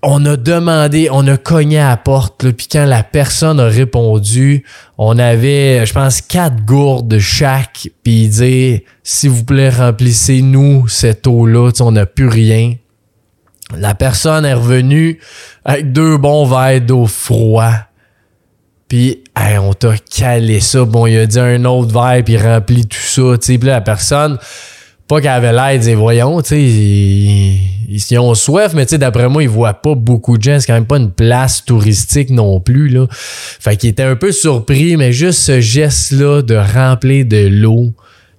on a demandé, on a cogné à la porte, puis quand la personne a répondu, on avait, je pense, quatre gourdes chaque, puis il dit, s'il vous plaît, remplissez-nous cette eau-là, on n'a plus rien. La personne est revenue avec deux bons verres d'eau froid puis, on t'a calé ça. Bon, il a dit un autre verre, puis rempli tout ça. Puis la personne, pas qu'elle avait l'air, disait, voyons, tu sais, ils, ont soif, mais tu sais, d'après moi, ils voient pas beaucoup de gens. C'est quand même pas une place touristique non plus, là. Fait qu'il était un peu surpris, mais juste ce geste-là de remplir de l'eau,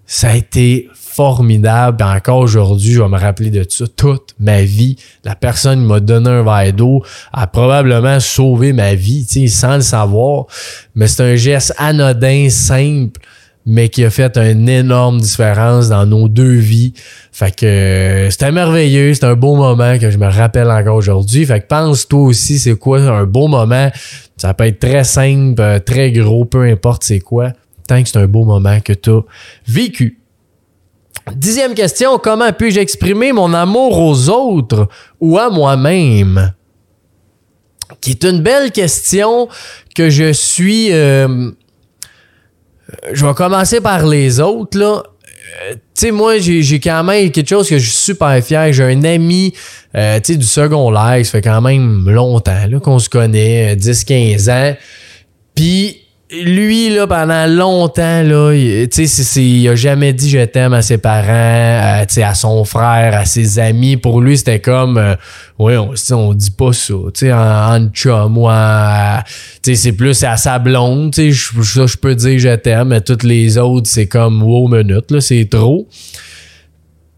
ça a été formidable. encore aujourd'hui, je vais me rappeler de ça toute ma vie. La personne qui m'a donné un verre d'eau a probablement sauvé ma vie, sans le savoir. Mais c'est un geste anodin, simple, mais qui a fait une énorme différence dans nos deux vies. Fait que euh, c'était merveilleux, c'est un beau moment que je me rappelle encore aujourd'hui. Fait que pense toi aussi, c'est quoi un beau moment. Ça peut être très simple, euh, très gros, peu importe c'est quoi. Tant que c'est un beau moment que tu as vécu. Dixième question, comment puis-je exprimer mon amour aux autres ou à moi-même? Qui est une belle question que je suis... Euh, je vais commencer par les autres, là. Euh, tu sais, moi, j'ai quand même quelque chose que je suis super fier. J'ai un ami, euh, tu sais, du secondaire, ça fait quand même longtemps qu'on se connaît, 10-15 ans. Puis lui, là, pendant longtemps, là, sais, il a jamais dit je t'aime à ses parents, à, à son frère, à ses amis. Pour lui, c'était comme, euh, ouais, on, on dit pas ça, tu sais, en, en chum ou sais, c'est plus à sa blonde, tu sais, je peux dire je t'aime, mais toutes les autres, c'est comme, wow, minute, là, c'est trop.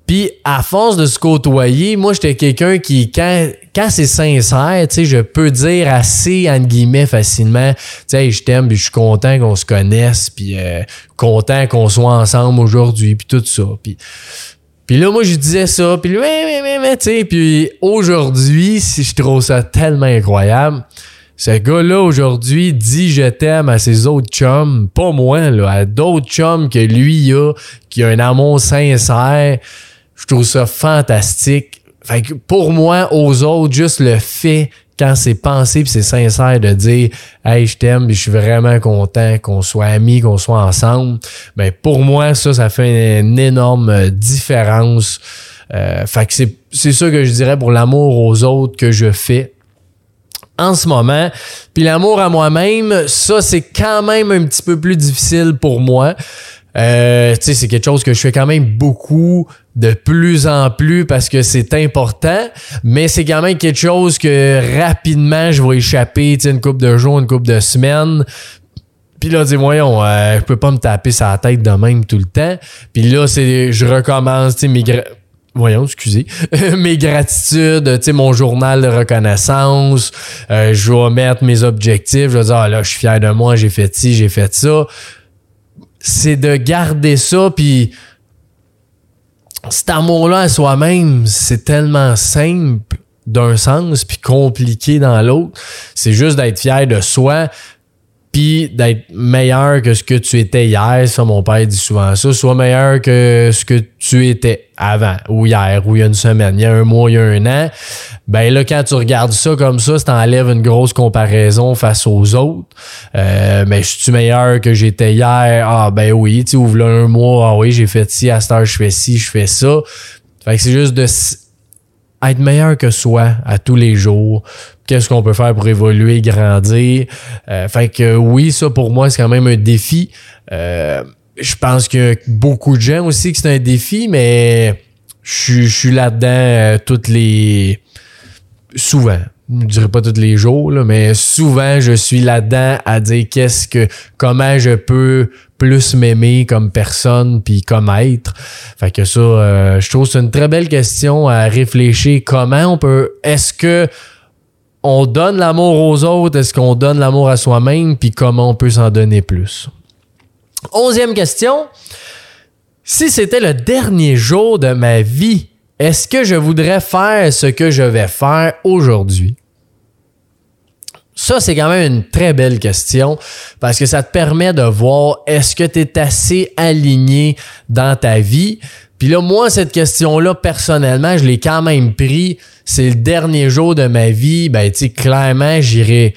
Puis à force de se côtoyer, moi j'étais quelqu'un qui quand quand c'est sincère, tu sais, je peux dire assez entre guillemets facilement, tu sais, je t'aime, puis je suis content qu'on se connaisse, puis euh, content qu'on soit ensemble aujourd'hui, puis tout ça. Puis là, moi, je disais ça, puis mais, mais, tu sais, puis aujourd'hui, si je trouve ça tellement incroyable, ce gars-là, aujourd'hui, dit je t'aime à ses autres chums, pas moi, là, à d'autres chums que lui a, qui a un amour sincère. Je trouve ça fantastique. Fait que pour moi, aux autres, juste le fait quand c'est pensé puis c'est sincère de dire Hey, je t'aime, je suis vraiment content qu'on soit amis, qu'on soit ensemble, ben pour moi, ça, ça fait une énorme différence. Euh, fait que c'est, c'est ça que je dirais pour l'amour aux autres que je fais en ce moment. Puis l'amour à moi-même, ça, c'est quand même un petit peu plus difficile pour moi. Euh, tu sais, c'est quelque chose que je fais quand même beaucoup de plus en plus parce que c'est important, mais c'est quand même quelque chose que rapidement je vais échapper, tu sais, une coupe de jours, une coupe de semaines. Puis là, dis voyons, euh, je peux pas me taper sa tête de même tout le temps. Puis là, c'est je recommence, tu sais, voyons, excusez, mes gratitudes, tu sais, mon journal de reconnaissance, euh, je vais mettre mes objectifs, je vais dire, ah là, je suis fier de moi, j'ai fait ci, j'ai fait ça. C'est de garder ça, puis cet amour-là à soi-même, c'est tellement simple d'un sens, puis compliqué dans l'autre. C'est juste d'être fier de soi, puis d'être meilleur que ce que tu étais hier. Ça, mon père dit souvent ça. Sois meilleur que ce que tu étais avant, ou hier, ou il y a une semaine, il y a un mois, il y a un an. Ben là, quand tu regardes ça comme ça, ça t'enlève une grosse comparaison face aux autres. Euh, mais je suis meilleur que j'étais hier? Ah ben oui, tu ouvres là un mois, ah oui, j'ai fait ci, à cette heure, je fais ci, je fais ça. Fait que c'est juste de être meilleur que soi à tous les jours. Qu'est-ce qu'on peut faire pour évoluer, grandir? Euh, fait que oui, ça pour moi, c'est quand même un défi. Euh, je pense que beaucoup de gens aussi que c'est un défi, mais je, suis là-dedans euh, toutes les... Souvent. Je dirais pas tous les jours, là, mais souvent je suis là-dedans à dire qu'est-ce que comment je peux plus m'aimer comme personne puis comme être. Fait que ça, euh, je trouve c'est une très belle question à réfléchir. Comment on peut, est-ce que on donne l'amour aux autres, est-ce qu'on donne l'amour à soi-même, puis comment on peut s'en donner plus? Onzième question. Si c'était le dernier jour de ma vie, est-ce que je voudrais faire ce que je vais faire aujourd'hui? Ça, c'est quand même une très belle question parce que ça te permet de voir est-ce que tu es assez aligné dans ta vie? Puis là, moi, cette question-là, personnellement, je l'ai quand même pris. C'est le dernier jour de ma vie. Ben, tu sais, clairement, j'irai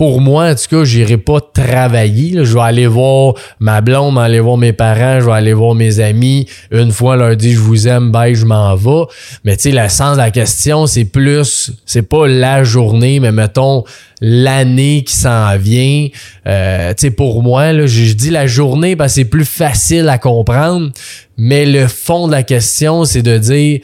pour moi, en tout cas, j'irai pas travailler. Je vais aller voir ma blonde, aller voir mes parents, je vais aller voir mes amis. Une fois, leur dire je vous aime, bye, je m'en vais. Mais tu sais, le sens de la question, c'est plus, c'est pas la journée, mais mettons l'année qui s'en vient. Euh, tu sais, pour moi, là, je, je dis la journée parce c'est plus facile à comprendre. Mais le fond de la question, c'est de dire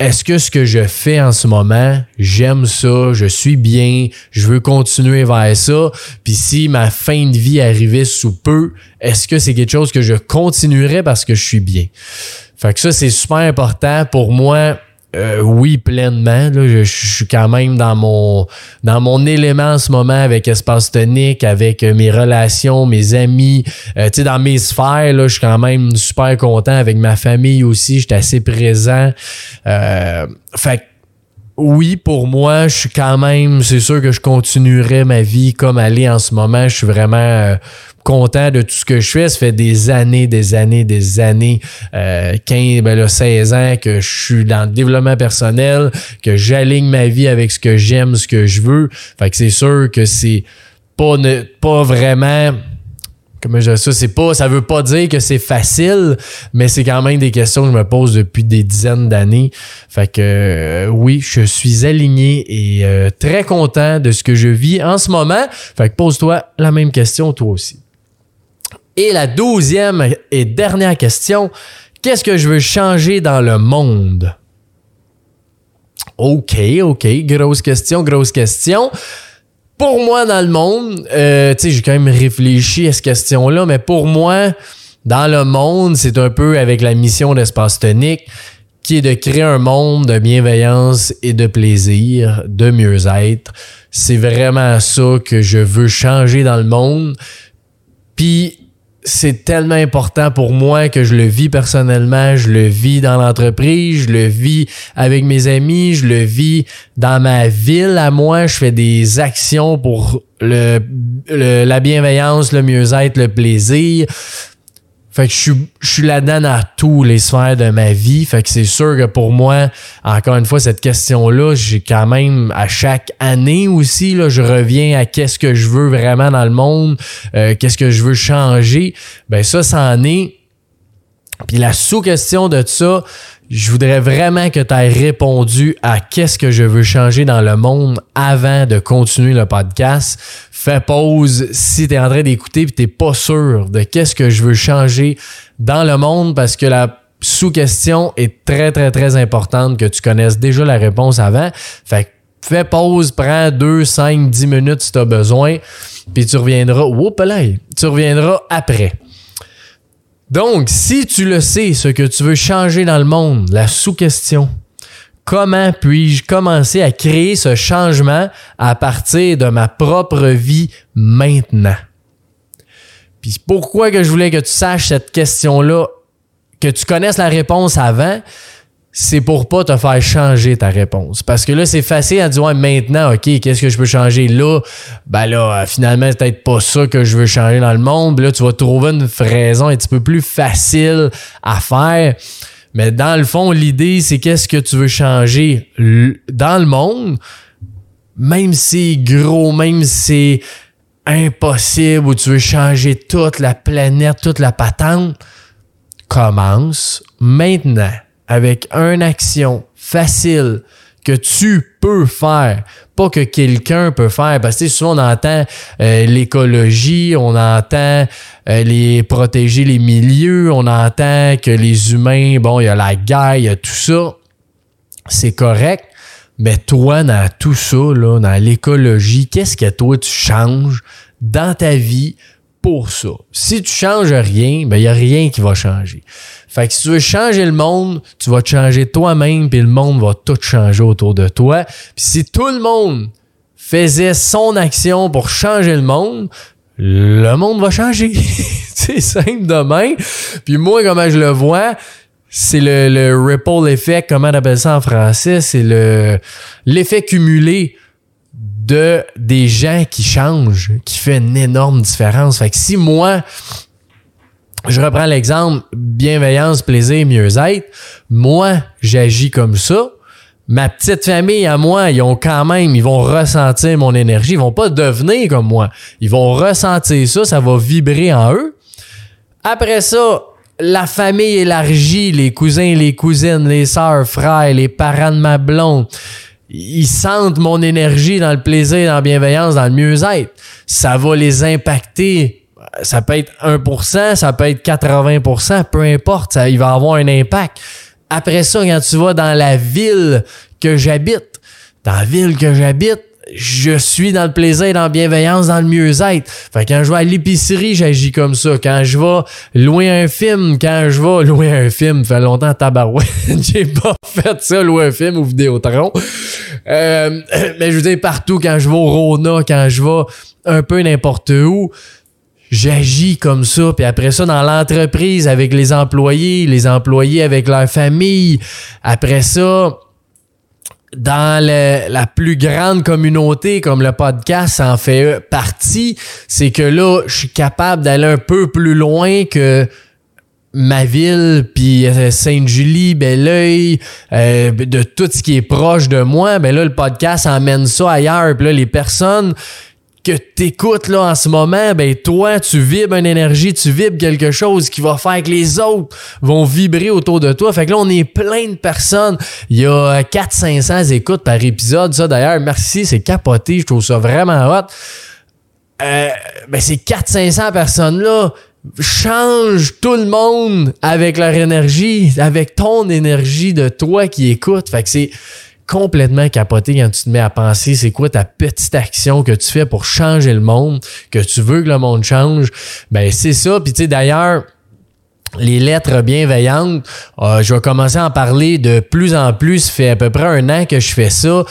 est-ce que ce que je fais en ce moment, j'aime ça, je suis bien, je veux continuer vers ça, puis si ma fin de vie arrivait sous peu, est-ce que c'est quelque chose que je continuerais parce que je suis bien? Fait que ça, c'est super important pour moi euh, oui, pleinement. je, suis quand même dans mon dans mon élément en ce moment avec Espace Tonique, avec euh, mes relations, mes amis. Euh, tu sais, dans mes sphères, là, je suis quand même super content avec ma famille aussi. J'étais assez présent. fait oui, pour moi, je suis quand même, c'est sûr que je continuerai ma vie comme elle est en ce moment. Je suis vraiment content de tout ce que je fais. Ça fait des années, des années, des années, euh, 15, ben là, 16 ans que je suis dans le développement personnel, que j'aligne ma vie avec ce que j'aime, ce que je veux. Fait que c'est sûr que c'est pas, ne, pas vraiment ça, c'est pas, ça veut pas dire que c'est facile, mais c'est quand même des questions que je me pose depuis des dizaines d'années. Fait que euh, oui, je suis aligné et euh, très content de ce que je vis en ce moment. Fait que pose-toi la même question toi aussi. Et la douzième et dernière question, qu'est-ce que je veux changer dans le monde? OK, OK, grosse question, grosse question. Pour moi, dans le monde, euh, tu sais, j'ai quand même réfléchi à cette question-là, mais pour moi, dans le monde, c'est un peu avec la mission d'Espace Tonique, qui est de créer un monde de bienveillance et de plaisir, de mieux-être. C'est vraiment ça que je veux changer dans le monde. Puis c'est tellement important pour moi que je le vis personnellement, je le vis dans l'entreprise, je le vis avec mes amis, je le vis dans ma ville à moi, je fais des actions pour le, la bienveillance, le mieux-être, le plaisir. Fait que je suis, je suis là-dedans dans tous les sphères de ma vie. Fait que c'est sûr que pour moi, encore une fois, cette question-là, j'ai quand même à chaque année aussi, là, je reviens à qu'est-ce que je veux vraiment dans le monde, euh, qu'est-ce que je veux changer. Ben ça, ça en est. Puis la sous-question de ça, je voudrais vraiment que tu aies répondu à qu'est-ce que je veux changer dans le monde avant de continuer le podcast fais pause si tu es en train d'écouter et tu pas sûr de qu'est-ce que je veux changer dans le monde parce que la sous-question est très, très, très importante que tu connaisses déjà la réponse avant. Fait fais pause, prends 2, 5, 10 minutes si tu as besoin, puis tu reviendras. Whoop, là, tu reviendras après. Donc, si tu le sais, ce que tu veux changer dans le monde, la sous-question, comment puis-je commencer à créer ce changement à partir de ma propre vie maintenant? Puis pourquoi que je voulais que tu saches cette question-là, que tu connaisses la réponse avant, c'est pour pas te faire changer ta réponse. Parce que là, c'est facile à dire, ouais, maintenant, OK, qu'est-ce que je peux changer là? Ben là, euh, finalement, c'est peut-être pas ça que je veux changer dans le monde. là, tu vas trouver une raison un petit peu plus facile à faire. Mais dans le fond, l'idée, c'est qu'est-ce que tu veux changer dans le monde, même si c'est gros, même si c'est impossible, ou tu veux changer toute la planète, toute la patente, commence maintenant avec une action facile que tu peux faire, pas que quelqu'un peut faire. Parce que souvent on entend euh, l'écologie, on entend euh, les protéger les milieux, on entend que les humains, bon, il y a la guerre, il y a tout ça. C'est correct. Mais toi, dans tout ça, là, dans l'écologie, qu'est-ce que toi tu changes dans ta vie pour ça? Si tu changes rien, ben il n'y a rien qui va changer. Fait si tu veux changer le monde, tu vas te changer toi-même, puis le monde va tout changer autour de toi. Puis si tout le monde faisait son action pour changer le monde, le monde va changer. c'est simple demain. Puis moi, comment je le vois, c'est le, le, ripple effect, comment on appelle ça en français, c'est le l'effet cumulé de des gens qui changent, qui fait une énorme différence. Fait que si moi, je reprends l'exemple bienveillance, plaisir, mieux-être. Moi, j'agis comme ça. Ma petite famille à moi, ils ont quand même, ils vont ressentir mon énergie. Ils vont pas devenir comme moi. Ils vont ressentir ça, ça va vibrer en eux. Après ça, la famille élargie, les cousins, les cousines, les sœurs, frères, les parents de ma blonde, ils sentent mon énergie dans le plaisir, dans la bienveillance, dans le mieux-être. Ça va les impacter ça peut être 1%, ça peut être 80%, peu importe, ça, il va avoir un impact. Après ça, quand tu vas dans la ville que j'habite, dans la ville que j'habite, je suis dans le plaisir, dans la bienveillance, dans le mieux-être. Fait quand je vais à l'épicerie, j'agis comme ça. Quand je vais louer un film, quand je vais louer un film, fait longtemps tabarouette, j'ai pas fait ça, louer un film ou Vidéotron. Euh, mais je veux dire, partout, quand je vais au Rona, quand je vais un peu n'importe où, j'agis comme ça. Puis après ça, dans l'entreprise, avec les employés, les employés avec leur famille. Après ça, dans la plus grande communauté, comme le podcast en fait partie, c'est que là, je suis capable d'aller un peu plus loin que ma ville, puis euh, Sainte-Julie, Belleuil, euh, de tout ce qui est proche de moi, ben là, le podcast emmène ça ailleurs. Puis là, les personnes que t'écoutes là en ce moment, ben toi, tu vibres une énergie, tu vibres quelque chose qui va faire que les autres vont vibrer autour de toi. Fait que là, on est plein de personnes. Il y a 400-500 écoutes par épisode. Ça, d'ailleurs, merci, c'est capoté. Je trouve ça vraiment hot. Euh, ben ces 400-500 personnes-là changent tout le monde avec leur énergie, avec ton énergie de toi qui écoute. Fait que c'est complètement capoté quand tu te mets à penser c'est quoi ta petite action que tu fais pour changer le monde, que tu veux que le monde change. Ben c'est ça. Puis tu sais d'ailleurs les lettres bienveillantes, euh, je vais commencer à en parler de plus en plus. Ça fait à peu près un an que je fais ça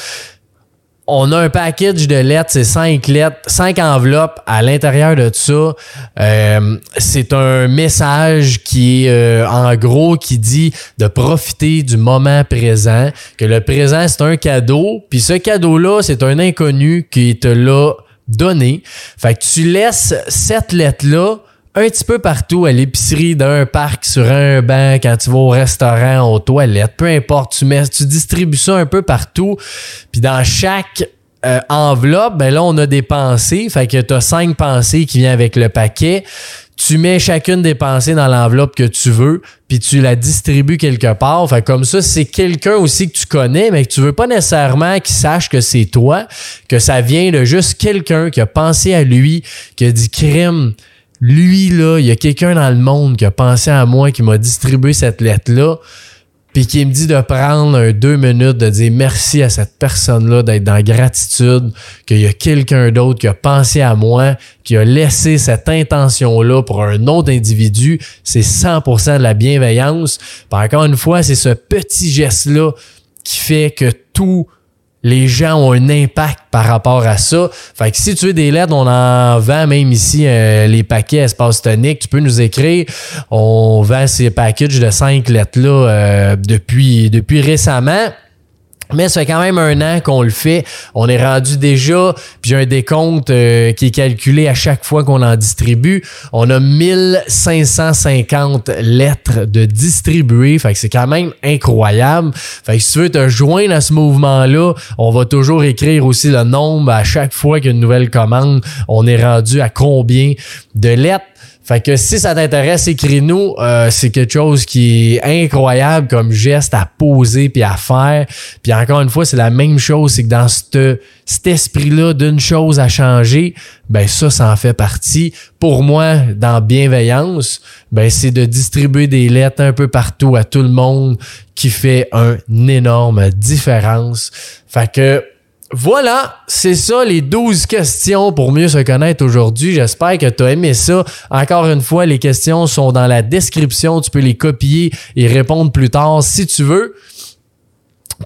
on a un package de lettres, c'est cinq lettres, cinq enveloppes à l'intérieur de ça. Euh, c'est un message qui est euh, en gros qui dit de profiter du moment présent, que le présent c'est un cadeau, puis ce cadeau-là, c'est un inconnu qui te l'a donné. Fait que tu laisses cette lettre-là un petit peu partout, à l'épicerie, d'un parc, sur un banc, quand tu vas au restaurant, aux toilettes, peu importe, tu mets, tu distribues ça un peu partout. Puis dans chaque euh, enveloppe, ben là, on a des pensées. Fait que tu as cinq pensées qui viennent avec le paquet. Tu mets chacune des pensées dans l'enveloppe que tu veux, puis tu la distribues quelque part. Fait comme ça, c'est quelqu'un aussi que tu connais, mais que tu veux pas nécessairement qu'il sache que c'est toi, que ça vient de juste quelqu'un qui a pensé à lui, qui a dit crime lui, là, il y a quelqu'un dans le monde qui a pensé à moi, qui m'a distribué cette lettre-là. puis qui me dit de prendre deux minutes, de dire merci à cette personne-là, d'être dans gratitude, qu'il y a quelqu'un d'autre qui a pensé à moi, qui a laissé cette intention-là pour un autre individu, c'est 100% de la bienveillance. Par encore une fois, c'est ce petit geste-là qui fait que tout les gens ont un impact par rapport à ça. Fait que si tu veux des lettres, on en vend même ici euh, les paquets espace tonique. Tu peux nous écrire. On vend ces packages de cinq lettres-là euh, depuis, depuis récemment. Mais ça fait quand même un an qu'on le fait. On est rendu déjà, puis j'ai un décompte euh, qui est calculé à chaque fois qu'on en distribue. On a 1550 lettres de distribuer. Fait que c'est quand même incroyable. Fait que si tu veux te joindre à ce mouvement-là, on va toujours écrire aussi le nombre à chaque fois qu'il y a une nouvelle commande. On est rendu à combien de lettres? Fait que si ça t'intéresse, écris-nous. Euh, c'est quelque chose qui est incroyable comme geste à poser puis à faire. Puis encore une fois, c'est la même chose, c'est que dans cet esprit-là d'une chose à changer, ben ça, ça en fait partie. Pour moi, dans bienveillance, ben c'est de distribuer des lettres un peu partout à tout le monde qui fait une énorme différence. Fait que voilà, c'est ça les 12 questions pour mieux se connaître aujourd'hui. J'espère que tu as aimé ça. Encore une fois, les questions sont dans la description. Tu peux les copier et répondre plus tard si tu veux.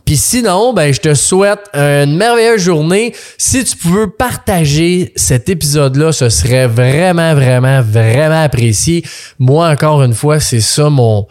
Puis sinon, ben, je te souhaite une merveilleuse journée. Si tu pouvais partager cet épisode-là, ce serait vraiment, vraiment, vraiment apprécié. Moi, encore une fois, c'est ça mon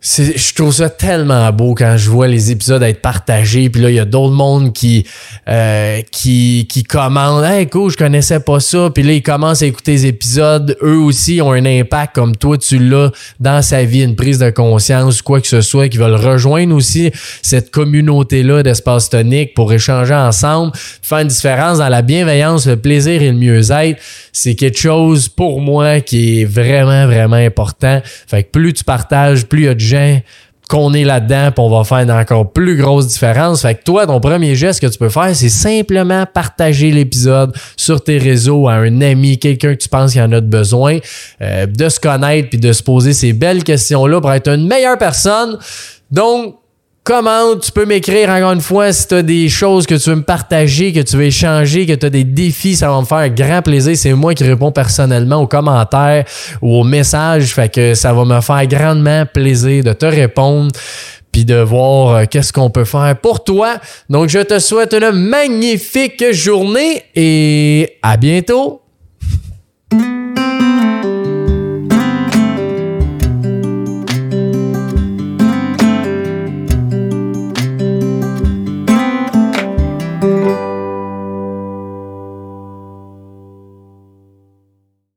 je trouve ça tellement beau quand je vois les épisodes être partagés puis là il y a d'autres mondes qui euh, qui qui commandent hey cool je connaissais pas ça puis là ils commencent à écouter les épisodes. Eux aussi ont un impact comme toi tu l'as dans sa vie une prise de conscience quoi que ce soit qui veulent rejoindre aussi cette communauté là d'espace tonique pour échanger ensemble faire une différence dans la bienveillance le plaisir et le mieux-être c'est quelque chose pour moi qui est vraiment vraiment important fait que plus tu partages plus il y a de gens qu'on est là-dedans, puis on va faire une encore plus grosse différence. Fait que toi, ton premier geste que tu peux faire, c'est simplement partager l'épisode sur tes réseaux à un ami, quelqu'un que tu penses qu'il en a besoin, euh, de se connaître puis de se poser ces belles questions-là pour être une meilleure personne. Donc, Comment tu peux m'écrire encore une fois si tu as des choses que tu veux me partager, que tu veux échanger, que tu as des défis, ça va me faire grand plaisir. C'est moi qui réponds personnellement aux commentaires ou aux messages. Fait que ça va me faire grandement plaisir de te répondre puis de voir euh, qu'est-ce qu'on peut faire pour toi. Donc je te souhaite une magnifique journée et à bientôt.